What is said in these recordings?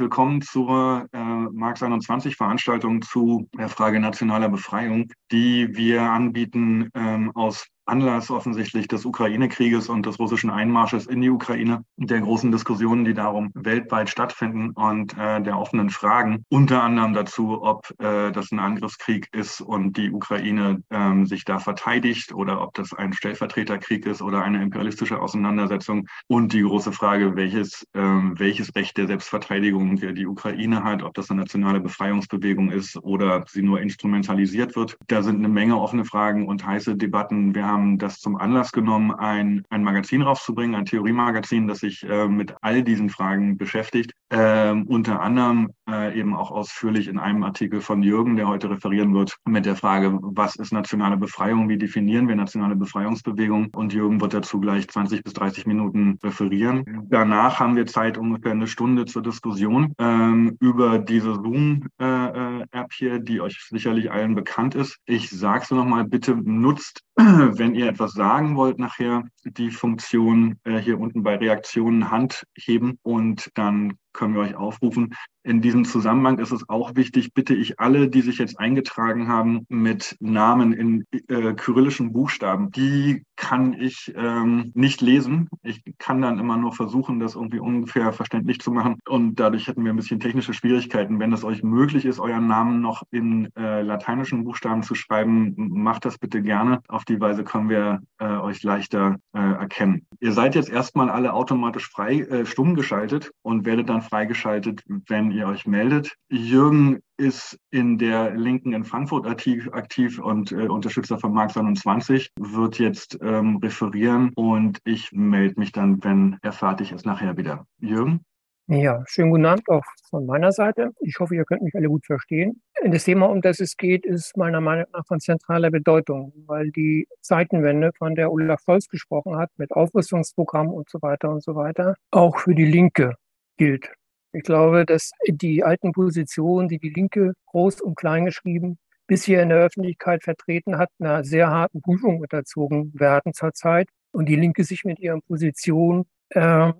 Willkommen zur äh, Marx 21 Veranstaltung zu der Frage nationaler Befreiung, die wir anbieten ähm, aus Anlass offensichtlich des Ukraine-Krieges und des russischen Einmarsches in die Ukraine, der großen Diskussionen, die darum weltweit stattfinden und äh, der offenen Fragen, unter anderem dazu, ob äh, das ein Angriffskrieg ist und die Ukraine ähm, sich da verteidigt oder ob das ein Stellvertreterkrieg ist oder eine imperialistische Auseinandersetzung und die große Frage, welches, ähm, welches Recht der Selbstverteidigung die Ukraine hat, ob das eine nationale Befreiungsbewegung ist oder sie nur instrumentalisiert wird. Da sind eine Menge offene Fragen und heiße Debatten. Wir haben haben das zum Anlass genommen, ein, ein Magazin rauszubringen, ein Theoriemagazin, das sich äh, mit all diesen Fragen beschäftigt. Äh, unter anderem äh, eben auch ausführlich in einem Artikel von Jürgen, der heute referieren wird, mit der Frage, was ist nationale Befreiung, wie definieren wir nationale Befreiungsbewegung? Und Jürgen wird dazu gleich 20 bis 30 Minuten referieren. Danach haben wir Zeit, ungefähr eine Stunde zur Diskussion ähm, über diese Zoom-App äh, äh, hier, die euch sicherlich allen bekannt ist. Ich sage es nochmal, bitte nutzt wenn ihr etwas sagen wollt, nachher die Funktion äh, hier unten bei Reaktionen Hand heben und dann können wir euch aufrufen. In diesem Zusammenhang ist es auch wichtig, bitte ich alle, die sich jetzt eingetragen haben mit Namen in äh, kyrillischen Buchstaben, die kann ich ähm, nicht lesen. Ich kann dann immer nur versuchen, das irgendwie ungefähr verständlich zu machen. Und dadurch hätten wir ein bisschen technische Schwierigkeiten. Wenn es euch möglich ist, euren Namen noch in äh, lateinischen Buchstaben zu schreiben, macht das bitte gerne. Auf die Weise können wir äh, euch leichter äh, erkennen. Ihr seid jetzt erstmal alle automatisch frei äh, stumm geschaltet und werdet dann freigeschaltet, wenn ihr euch meldet. Jürgen ist in der Linken in Frankfurt aktiv, aktiv und äh, Unterstützer von Marx 21, wird jetzt ähm, referieren und ich melde mich dann, wenn er fertig ist, nachher wieder. Jürgen? Ja, schönen guten Abend auch von meiner Seite. Ich hoffe, ihr könnt mich alle gut verstehen. Das Thema, um das es geht, ist meiner Meinung nach von zentraler Bedeutung, weil die Zeitenwende, von der Olaf Scholz gesprochen hat, mit Aufrüstungsprogramm und so weiter und so weiter, auch für die Linke gilt. Ich glaube, dass die alten Positionen, die die Linke groß und klein geschrieben bisher in der Öffentlichkeit vertreten hat, einer sehr harten Prüfung unterzogen werden zurzeit und die Linke sich mit ihren Positionen äh,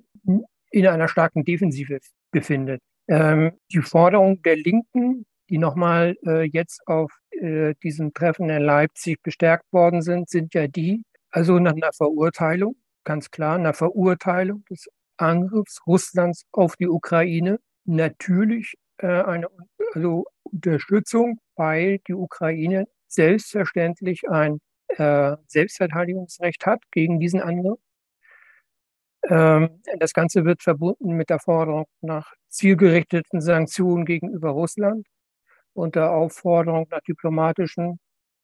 in einer starken Defensive befindet. Ähm, die Forderung der Linken, die nochmal äh, jetzt auf äh, diesem Treffen in Leipzig bestärkt worden sind, sind ja die, also nach einer Verurteilung, ganz klar, einer Verurteilung des Angriffs Russlands auf die Ukraine natürlich äh, eine also Unterstützung, weil die Ukraine selbstverständlich ein äh, Selbstverteidigungsrecht hat gegen diesen Angriff. Ähm, das Ganze wird verbunden mit der Forderung nach zielgerichteten Sanktionen gegenüber Russland und der Aufforderung nach diplomatischen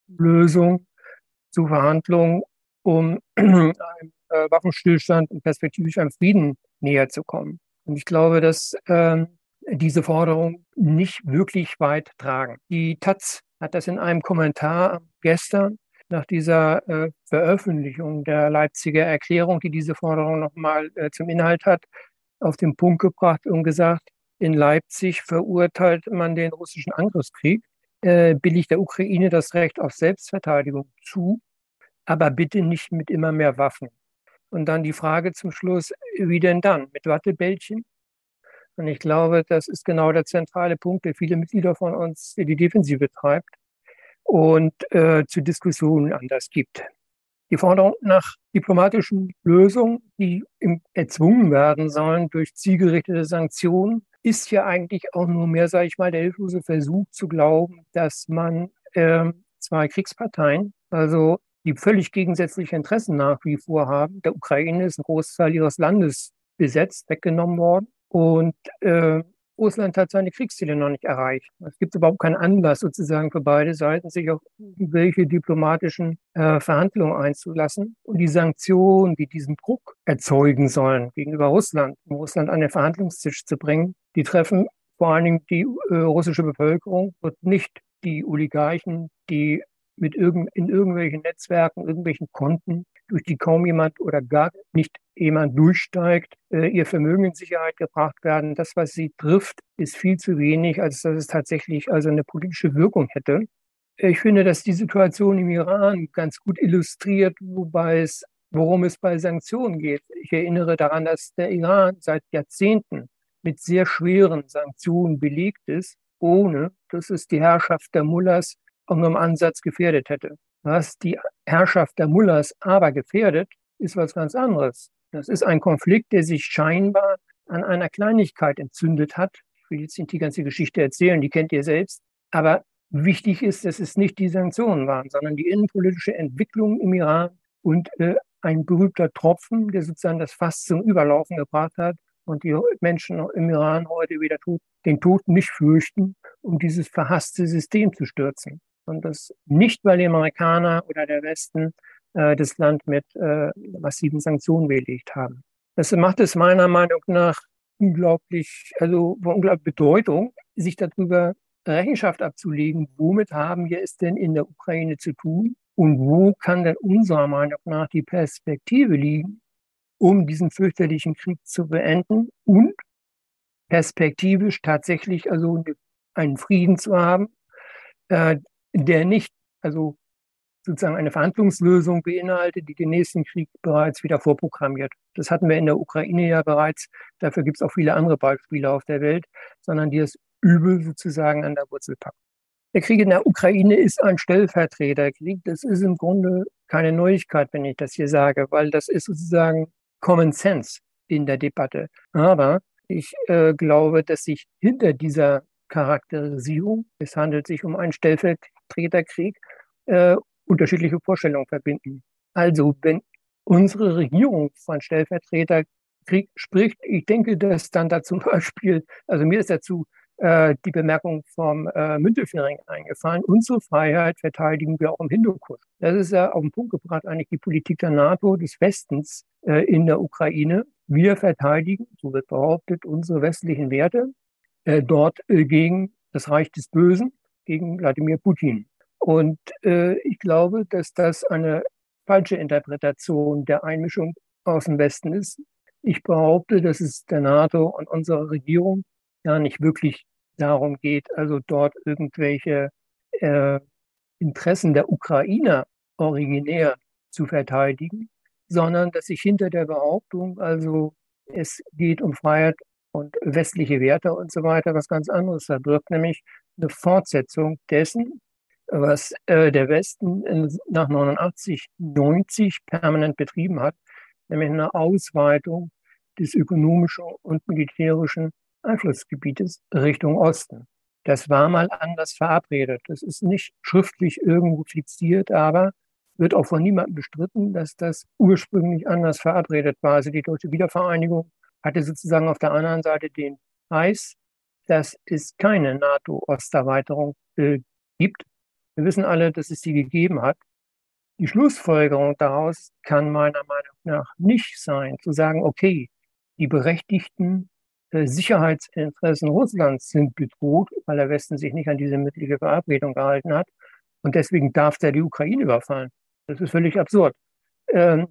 Lösungen zu Verhandlungen, um einem äh, Waffenstillstand und perspektivisch einem Frieden näher zu kommen. Und ich glaube, dass ähm, diese Forderungen nicht wirklich weit tragen. Die Taz hat das in einem Kommentar gestern nach dieser äh, Veröffentlichung der Leipziger Erklärung, die diese Forderung nochmal äh, zum Inhalt hat, auf den Punkt gebracht und gesagt, in Leipzig verurteilt man den russischen Angriffskrieg, äh, billigt der Ukraine das Recht auf Selbstverteidigung zu, aber bitte nicht mit immer mehr Waffen. Und dann die Frage zum Schluss, wie denn dann? Mit Wattebällchen? Und ich glaube, das ist genau der zentrale Punkt, der viele Mitglieder von uns die Defensive treibt und äh, zu Diskussionen anders gibt. Die Forderung nach diplomatischen Lösungen, die erzwungen werden sollen durch zielgerichtete Sanktionen, ist ja eigentlich auch nur mehr, sage ich mal, der hilflose Versuch zu glauben, dass man äh, zwei Kriegsparteien, also die völlig gegensätzliche Interessen nach wie vor haben. Der Ukraine ist ein Großteil ihres Landes besetzt, weggenommen worden. Und äh, Russland hat seine Kriegsziele noch nicht erreicht. Es gibt überhaupt keinen Anlass sozusagen für beide Seiten, sich auf irgendwelche diplomatischen äh, Verhandlungen einzulassen. Und die Sanktionen, die diesen Druck erzeugen sollen gegenüber Russland, um Russland an den Verhandlungstisch zu bringen, die treffen vor allen Dingen die äh, russische Bevölkerung und nicht die Oligarchen, die mit irgend, in irgendwelchen Netzwerken, irgendwelchen Konten, durch die kaum jemand oder gar nicht jemand durchsteigt, äh, ihr Vermögen in Sicherheit gebracht werden. Das, was sie trifft, ist viel zu wenig, als dass es tatsächlich also eine politische Wirkung hätte. Ich finde, dass die Situation im Iran ganz gut illustriert, wobei es, worum es bei Sanktionen geht. Ich erinnere daran, dass der Iran seit Jahrzehnten mit sehr schweren Sanktionen belegt ist, ohne dass es die Herrschaft der Mullahs auch nur im Ansatz gefährdet hätte. Was die Herrschaft der Mullahs aber gefährdet, ist was ganz anderes. Das ist ein Konflikt, der sich scheinbar an einer Kleinigkeit entzündet hat. Ich will jetzt nicht die ganze Geschichte erzählen, die kennt ihr selbst. Aber wichtig ist, dass es nicht die Sanktionen waren, sondern die innenpolitische Entwicklung im Iran und äh, ein berühmter Tropfen, der sozusagen das Fass zum Überlaufen gebracht hat und die Menschen im Iran heute wieder tut, den Tod nicht fürchten, um dieses verhasste System zu stürzen. Und das nicht, weil die Amerikaner oder der Westen äh, das Land mit äh, massiven Sanktionen belegt haben. Das macht es meiner Meinung nach unglaublich, also von unglaublicher Bedeutung, sich darüber Rechenschaft abzulegen, womit haben wir es denn in der Ukraine zu tun und wo kann denn unserer Meinung nach die Perspektive liegen, um diesen fürchterlichen Krieg zu beenden und perspektivisch tatsächlich also einen Frieden zu haben, äh, der nicht also sozusagen eine Verhandlungslösung beinhaltet, die den nächsten Krieg bereits wieder vorprogrammiert. Das hatten wir in der Ukraine ja bereits. Dafür gibt es auch viele andere Beispiele auf der Welt, sondern die das Übel sozusagen an der Wurzel packen. Der Krieg in der Ukraine ist ein Stellvertreterkrieg. Das ist im Grunde keine Neuigkeit, wenn ich das hier sage, weil das ist sozusagen Common Sense in der Debatte. Aber ich äh, glaube, dass sich hinter dieser Charakterisierung, es handelt sich um einen Stellvertreterkrieg, äh, unterschiedliche Vorstellungen verbinden. Also wenn unsere Regierung von Stellvertreterkrieg spricht, ich denke, dass dann da zum Beispiel, also mir ist dazu äh, die Bemerkung vom äh, Müntefering eingefallen. Unsere Freiheit verteidigen wir auch im Hindukusch. Das ist ja auf den Punkt gebracht, eigentlich die Politik der NATO, des Westens äh, in der Ukraine. Wir verteidigen, so wird behauptet, unsere westlichen Werte äh, dort äh, gegen das Reich des Bösen, gegen Wladimir Putin. Und äh, ich glaube, dass das eine falsche Interpretation der Einmischung aus dem Westen ist. Ich behaupte, dass es der NATO und unserer Regierung gar nicht wirklich darum geht, also dort irgendwelche äh, Interessen der Ukrainer originär zu verteidigen, sondern dass sich hinter der Behauptung, also es geht um Freiheit und westliche Werte und so weiter, was ganz anderes verbirgt, nämlich eine Fortsetzung dessen, was äh, der Westen in, nach 89, 90 permanent betrieben hat, nämlich eine Ausweitung des ökonomischen und militärischen Einflussgebietes Richtung Osten. Das war mal anders verabredet. Das ist nicht schriftlich irgendwo fixiert, aber wird auch von niemandem bestritten, dass das ursprünglich anders verabredet war. Also die deutsche Wiedervereinigung hatte sozusagen auf der anderen Seite den Preis, dass es keine NATO-Osterweiterung äh, gibt. Wir wissen alle, dass es sie gegeben hat. Die Schlussfolgerung daraus kann meiner Meinung nach nicht sein, zu sagen, okay, die berechtigten äh, Sicherheitsinteressen Russlands sind bedroht, weil der Westen sich nicht an diese mündliche Verabredung gehalten hat. Und deswegen darf der die Ukraine überfallen. Das ist völlig absurd. Ähm,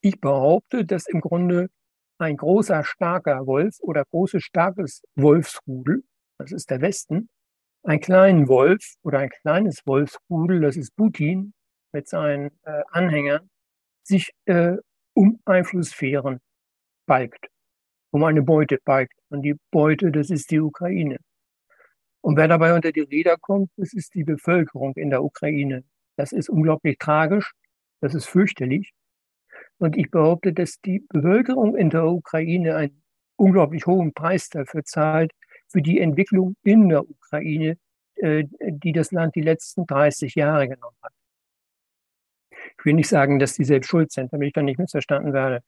ich behaupte, dass im Grunde ein großer, starker Wolf oder großes, starkes Wolfsrudel, das ist der Westen, ein kleinen Wolf oder ein kleines Wolfsrudel, das ist Putin mit seinen äh, Anhängern, sich äh, um Einflusssphären balgt um eine Beute beigt. Und die Beute, das ist die Ukraine. Und wer dabei unter die Räder kommt, das ist die Bevölkerung in der Ukraine. Das ist unglaublich tragisch. Das ist fürchterlich. Und ich behaupte, dass die Bevölkerung in der Ukraine einen unglaublich hohen Preis dafür zahlt, für die Entwicklung in der Ukraine, äh, die das Land die letzten 30 Jahre genommen hat. Ich will nicht sagen, dass die selbst schuld sind, damit ich dann nicht missverstanden werde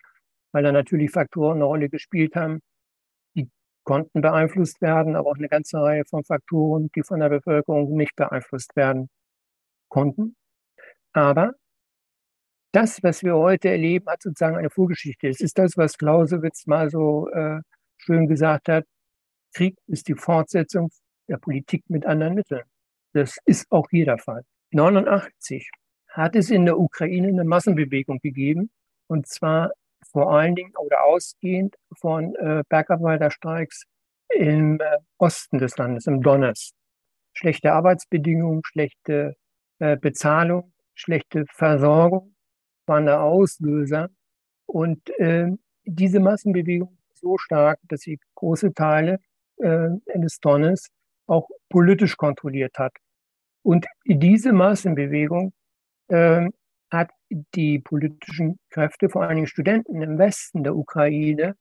weil da natürlich Faktoren eine Rolle gespielt haben, die konnten beeinflusst werden, aber auch eine ganze Reihe von Faktoren, die von der Bevölkerung nicht beeinflusst werden konnten. Aber das, was wir heute erleben, hat sozusagen eine Vorgeschichte. Es ist das, was Clausewitz mal so äh, schön gesagt hat. Krieg ist die Fortsetzung der Politik mit anderen Mitteln. Das ist auch hier der Fall. 89 hat es in der Ukraine eine Massenbewegung gegeben, und zwar vor allen Dingen oder ausgehend von äh, Bergarbeiterstreiks im äh, Osten des Landes, im Donetsk. Schlechte Arbeitsbedingungen, schlechte äh, Bezahlung, schlechte Versorgung waren der Auslöser. Und äh, diese Massenbewegung so stark, dass sie große Teile äh, des Donnes auch politisch kontrolliert hat. Und diese Massenbewegung äh, hat die politischen Kräfte, vor allen Dingen Studenten im Westen der Ukraine,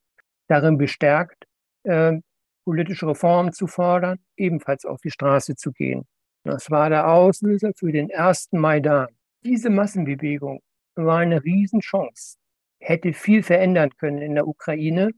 darin bestärkt, äh, politische Reformen zu fordern, ebenfalls auf die Straße zu gehen. Das war der Auslöser für den ersten Maidan. Diese Massenbewegung war eine Riesenchance, hätte viel verändern können in der Ukraine.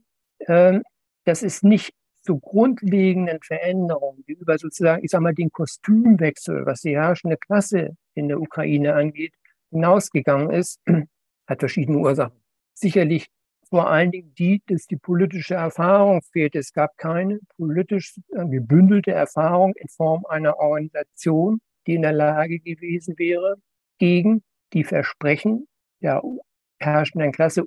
Ähm, das ist nicht zu grundlegenden Veränderungen, die über sozusagen, ich sag mal, den Kostümwechsel, was die herrschende Klasse in der Ukraine angeht, hinausgegangen ist, hat verschiedene Ursachen. Sicherlich vor allen Dingen die, dass die politische Erfahrung fehlt. Es gab keine politisch gebündelte Erfahrung in Form einer Organisation, die in der Lage gewesen wäre, gegen die Versprechen der herrschenden Klasse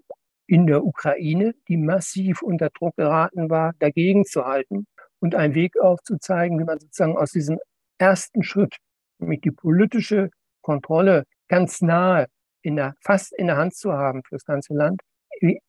in der Ukraine, die massiv unter Druck geraten war, dagegen zu halten und einen Weg aufzuzeigen, wie man sozusagen aus diesem ersten Schritt, nämlich die politische Kontrolle ganz nahe, in der, fast in der Hand zu haben für das ganze Land,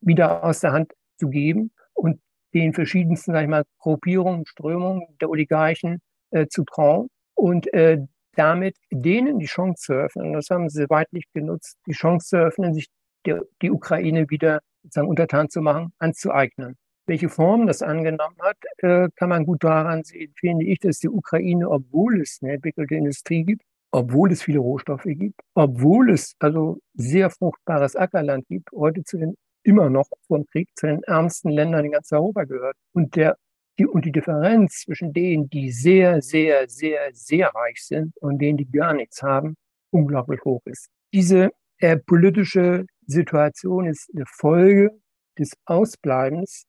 wieder aus der Hand zu geben und den verschiedensten, sag ich mal, Gruppierungen, Strömungen der Oligarchen äh, zu trauen und äh, damit denen die Chance zu öffnen, das haben sie weitlich genutzt, die Chance zu öffnen, sich der, die Ukraine wieder sozusagen untertan zu machen, anzueignen. Welche Form das angenommen hat, äh, kann man gut daran sehen, finde ich, dass die Ukraine, obwohl es eine entwickelte Industrie gibt, obwohl es viele Rohstoffe gibt, obwohl es also sehr fruchtbares Ackerland gibt, heute zu den immer noch vom Krieg zu den ärmsten Ländern in ganz Europa gehört. Und der die, und die Differenz zwischen denen, die sehr, sehr, sehr, sehr reich sind und denen, die gar nichts haben, unglaublich hoch ist. Diese äh, politische Situation ist eine Folge des Ausbleibens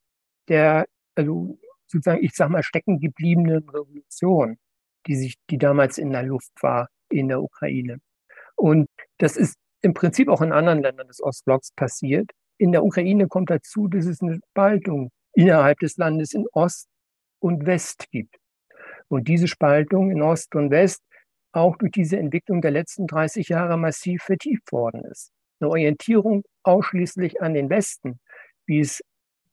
der, also sozusagen, ich sag mal, stecken gebliebenen Revolution, die sich, die damals in der Luft war in der Ukraine. Und das ist im Prinzip auch in anderen Ländern des Ostblocks passiert. In der Ukraine kommt dazu, dass es eine Spaltung innerhalb des Landes in Ost und West gibt. Und diese Spaltung in Ost und West auch durch diese Entwicklung der letzten 30 Jahre massiv vertieft worden ist. Eine Orientierung ausschließlich an den Westen, wie es,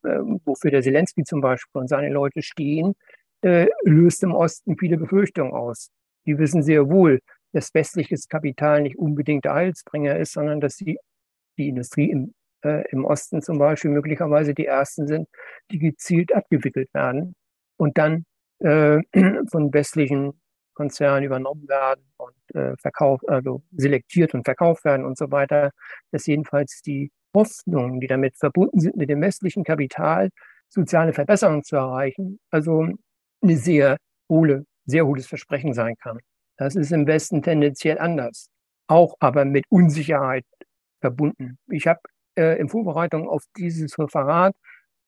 äh, wofür der Zelensky zum Beispiel und seine Leute stehen, äh, löst im Osten viele Befürchtungen aus. Die wissen sehr wohl, dass westliches Kapital nicht unbedingt der Heilsbringer ist, sondern dass die, die Industrie im, äh, im Osten zum Beispiel möglicherweise die ersten sind, die gezielt abgewickelt werden und dann äh, von westlichen Konzernen übernommen werden und äh, verkauft, also selektiert und verkauft werden und so weiter, dass jedenfalls die Hoffnungen, die damit verbunden sind, mit dem westlichen Kapital soziale Verbesserungen zu erreichen, also eine sehr hohle, sehr hohes Versprechen sein kann. Das ist im Westen tendenziell anders, auch aber mit Unsicherheit verbunden. Ich habe äh, in Vorbereitung auf dieses Referat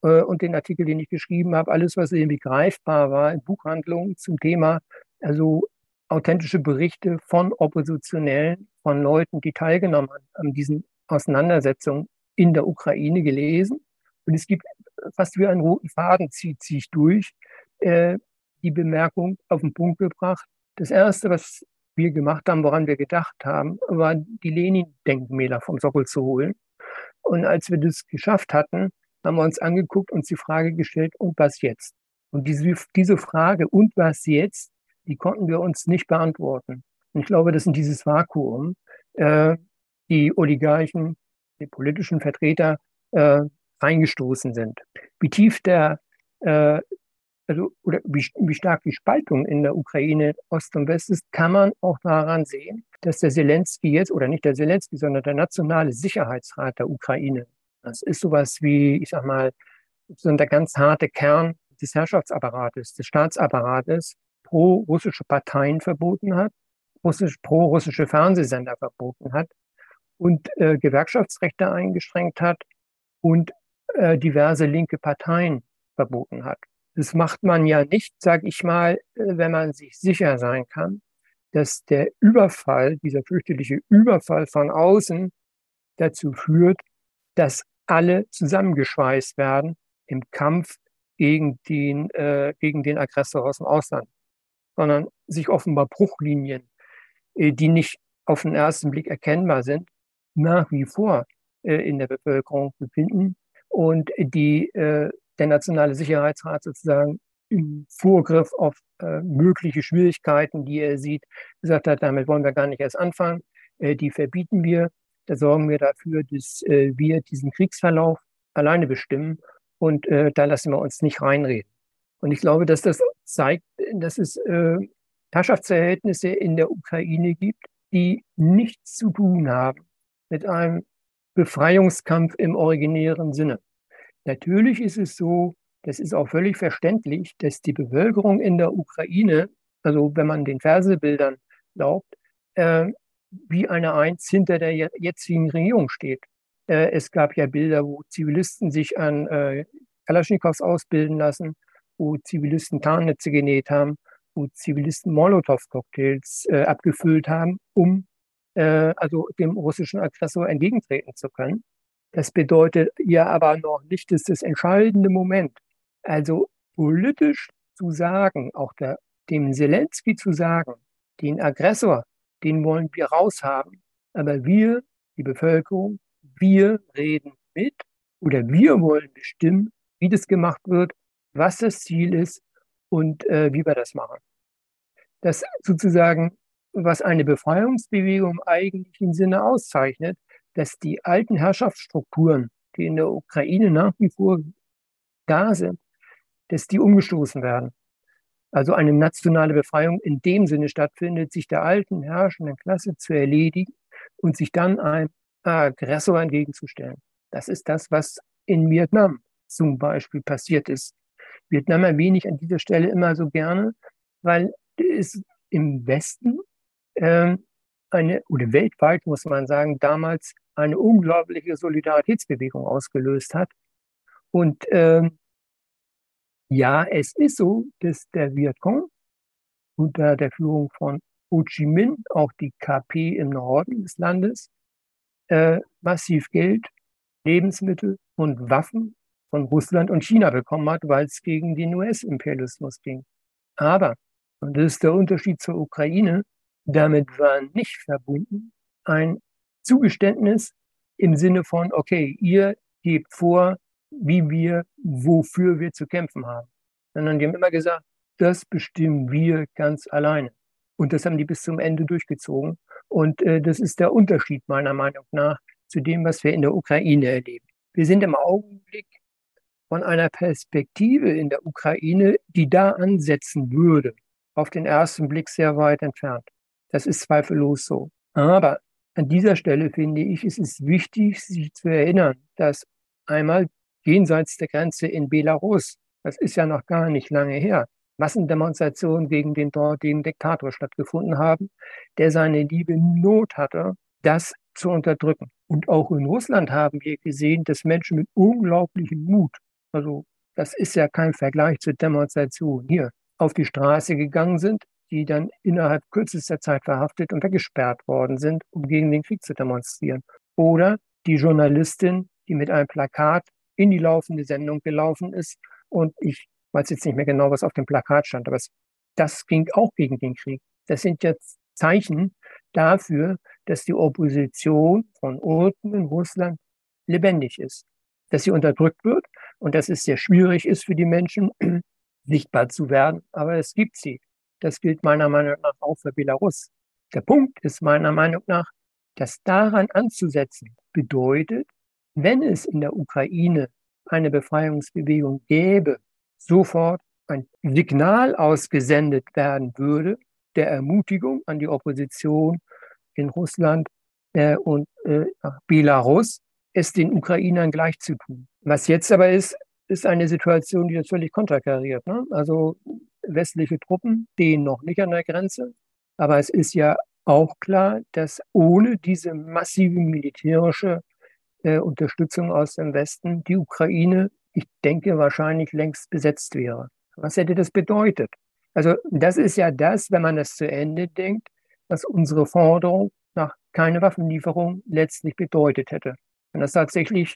äh, und den Artikel, den ich geschrieben habe, alles, was irgendwie greifbar war in Buchhandlungen zum Thema, also authentische Berichte von Oppositionellen, von Leuten, die teilgenommen haben an diesen Auseinandersetzungen in der Ukraine gelesen. Und es gibt fast wie einen roten Faden zieht sich durch äh, die Bemerkung auf den Punkt gebracht. Das Erste, was wir gemacht haben, woran wir gedacht haben, war die Lenin-Denkmäler vom Sockel zu holen. Und als wir das geschafft hatten, haben wir uns angeguckt und die Frage gestellt, und was jetzt? Und diese, diese Frage, und was jetzt, die konnten wir uns nicht beantworten. Und ich glaube, dass in dieses Vakuum äh, die Oligarchen, die politischen Vertreter äh, reingestoßen sind. Wie tief der, äh, also oder wie, wie stark die Spaltung in der Ukraine Ost und West ist, kann man auch daran sehen, dass der Zelensky jetzt, oder nicht der Zelensky, sondern der Nationale Sicherheitsrat der Ukraine, das ist sowas wie, ich sag mal, so der ganz harte Kern des Herrschaftsapparates, des Staatsapparates, pro-russische Parteien verboten hat, russisch, pro-russische Fernsehsender verboten hat und äh, Gewerkschaftsrechte eingeschränkt hat und äh, diverse linke Parteien verboten hat. Das macht man ja nicht, sage ich mal, äh, wenn man sich sicher sein kann, dass der Überfall, dieser fürchterliche Überfall von außen dazu führt, dass alle zusammengeschweißt werden im Kampf gegen den, äh, gegen den Aggressor aus dem Ausland, sondern sich offenbar Bruchlinien, äh, die nicht auf den ersten Blick erkennbar sind, nach wie vor äh, in der Bevölkerung befinden und die äh, der Nationale Sicherheitsrat sozusagen im Vorgriff auf äh, mögliche Schwierigkeiten, die er sieht, gesagt hat, damit wollen wir gar nicht erst anfangen, äh, die verbieten wir. Da sorgen wir dafür, dass äh, wir diesen Kriegsverlauf alleine bestimmen und äh, da lassen wir uns nicht reinreden. Und ich glaube, dass das zeigt, dass es äh, Herrschaftsverhältnisse in der Ukraine gibt, die nichts zu tun haben mit einem Befreiungskampf im originären Sinne. Natürlich ist es so, das ist auch völlig verständlich, dass die Bevölkerung in der Ukraine, also wenn man den Fersebildern glaubt, äh, wie eine Eins hinter der jetzigen Regierung steht. Äh, es gab ja Bilder, wo Zivilisten sich an äh, Kalaschnikows ausbilden lassen, wo Zivilisten Tarnnetze genäht haben, wo Zivilisten Molotow-Cocktails äh, abgefüllt haben, um äh, also dem russischen Aggressor entgegentreten zu können. Das bedeutet ja aber noch nicht, dass das entscheidende Moment, also politisch zu sagen, auch der, dem Zelensky zu sagen, den Aggressor, den wollen wir raushaben, aber wir, die Bevölkerung, wir reden mit oder wir wollen bestimmen, wie das gemacht wird, was das Ziel ist und äh, wie wir das machen. Das sozusagen, was eine Befreiungsbewegung im eigentlichen Sinne auszeichnet, dass die alten Herrschaftsstrukturen, die in der Ukraine nach wie vor da sind, dass die umgestoßen werden. Also eine nationale Befreiung in dem Sinne stattfindet, sich der alten herrschenden Klasse zu erledigen und sich dann einem Aggressor entgegenzustellen. Das ist das, was in Vietnam zum Beispiel passiert ist. Vietnam erwähne ich an dieser Stelle immer so gerne, weil es im Westen äh, eine, oder weltweit muss man sagen, damals eine unglaubliche Solidaritätsbewegung ausgelöst hat. Und äh, ja, es ist so, dass der Vietcong unter der Führung von Ho Chi Minh, auch die KP im Norden des Landes, äh, massiv Geld, Lebensmittel und Waffen von Russland und China bekommen hat, weil es gegen den US-Imperialismus ging. Aber, und das ist der Unterschied zur Ukraine, damit war nicht verbunden ein Zugeständnis im Sinne von, okay, ihr gebt vor, wie wir, wofür wir zu kämpfen haben. Sondern die haben immer gesagt, das bestimmen wir ganz alleine. Und das haben die bis zum Ende durchgezogen. Und äh, das ist der Unterschied meiner Meinung nach zu dem, was wir in der Ukraine erleben. Wir sind im Augenblick von einer Perspektive in der Ukraine, die da ansetzen würde, auf den ersten Blick sehr weit entfernt. Das ist zweifellos so. Aber an dieser Stelle finde ich, es ist wichtig, sich zu erinnern, dass einmal jenseits der Grenze in Belarus, das ist ja noch gar nicht lange her, Massendemonstrationen gegen den dortigen Diktator stattgefunden haben, der seine liebe Not hatte, das zu unterdrücken. Und auch in Russland haben wir gesehen, dass Menschen mit unglaublichem Mut, also das ist ja kein Vergleich zur Demonstration hier, auf die Straße gegangen sind, die dann innerhalb kürzester Zeit verhaftet und weggesperrt worden sind, um gegen den Krieg zu demonstrieren. Oder die Journalistin, die mit einem Plakat in die laufende Sendung gelaufen ist und ich weiß jetzt nicht mehr genau, was auf dem Plakat stand, aber es, das ging auch gegen den Krieg. Das sind jetzt Zeichen dafür, dass die Opposition von unten in Russland lebendig ist, dass sie unterdrückt wird und dass es sehr schwierig ist für die Menschen, sichtbar zu werden. Aber es gibt sie. Das gilt meiner Meinung nach auch für Belarus. Der Punkt ist meiner Meinung nach, dass daran anzusetzen bedeutet, wenn es in der Ukraine eine Befreiungsbewegung gäbe, sofort ein Signal ausgesendet werden würde der Ermutigung an die Opposition in Russland äh, und äh, Belarus, es den Ukrainern gleich zu tun. Was jetzt aber ist, ist eine Situation, die das völlig konterkariert. Ne? Also westliche Truppen stehen noch nicht an der Grenze, aber es ist ja auch klar, dass ohne diese massive militärische äh, Unterstützung aus dem Westen die Ukraine ich denke, wahrscheinlich längst besetzt wäre. Was hätte das bedeutet? Also das ist ja das, wenn man das zu Ende denkt, was unsere Forderung nach keine Waffenlieferung letztlich bedeutet hätte. Wenn das tatsächlich,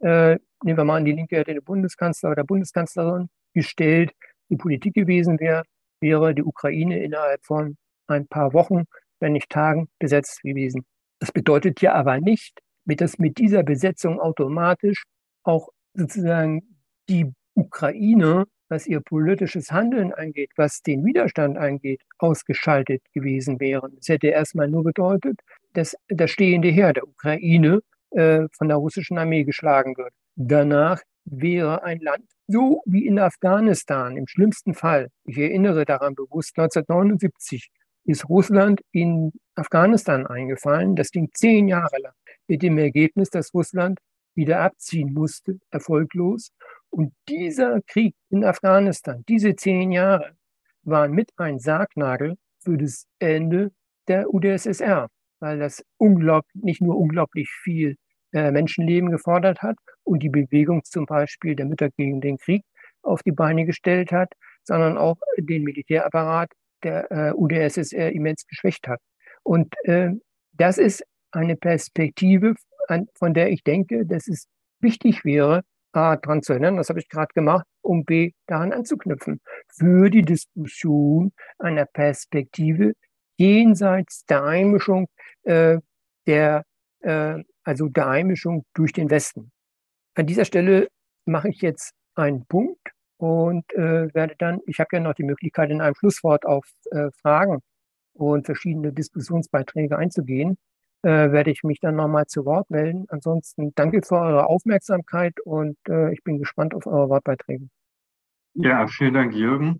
äh, nehmen wir mal an, die Linke hätte den Bundeskanzler oder Bundeskanzlerin gestellt, die Politik gewesen wäre, wäre die Ukraine innerhalb von ein paar Wochen, wenn nicht Tagen, besetzt gewesen. Das bedeutet ja aber nicht, dass mit dieser Besetzung automatisch auch sozusagen die Ukraine, was ihr politisches Handeln angeht, was den Widerstand angeht, ausgeschaltet gewesen wären. Es hätte erstmal nur bedeutet, dass das stehende Heer der Ukraine äh, von der russischen Armee geschlagen wird. Danach wäre ein Land so wie in Afghanistan im schlimmsten Fall. Ich erinnere daran bewusst, 1979 ist Russland in Afghanistan eingefallen. Das ging zehn Jahre lang mit dem Ergebnis, dass Russland wieder abziehen musste, erfolglos. Und dieser Krieg in Afghanistan, diese zehn Jahre, waren mit ein Sargnagel für das Ende der UdSSR, weil das unglaublich, nicht nur unglaublich viel äh, Menschenleben gefordert hat und die Bewegung zum Beispiel der Mütter gegen den Krieg auf die Beine gestellt hat, sondern auch den Militärapparat der äh, UdSSR immens geschwächt hat. Und äh, das ist eine Perspektive, an, von der ich denke, dass es wichtig wäre, A, daran zu erinnern, das habe ich gerade gemacht, um B, daran anzuknüpfen, für die Diskussion einer Perspektive jenseits der Einmischung äh, der, äh, also der Einmischung durch den Westen. An dieser Stelle mache ich jetzt einen Punkt und äh, werde dann, ich habe ja noch die Möglichkeit, in einem Schlusswort auf äh, Fragen und verschiedene Diskussionsbeiträge einzugehen, äh, werde ich mich dann nochmal zu Wort melden. Ansonsten danke für eure Aufmerksamkeit und äh, ich bin gespannt auf eure Wortbeiträge. Ja, vielen Dank, Jürgen.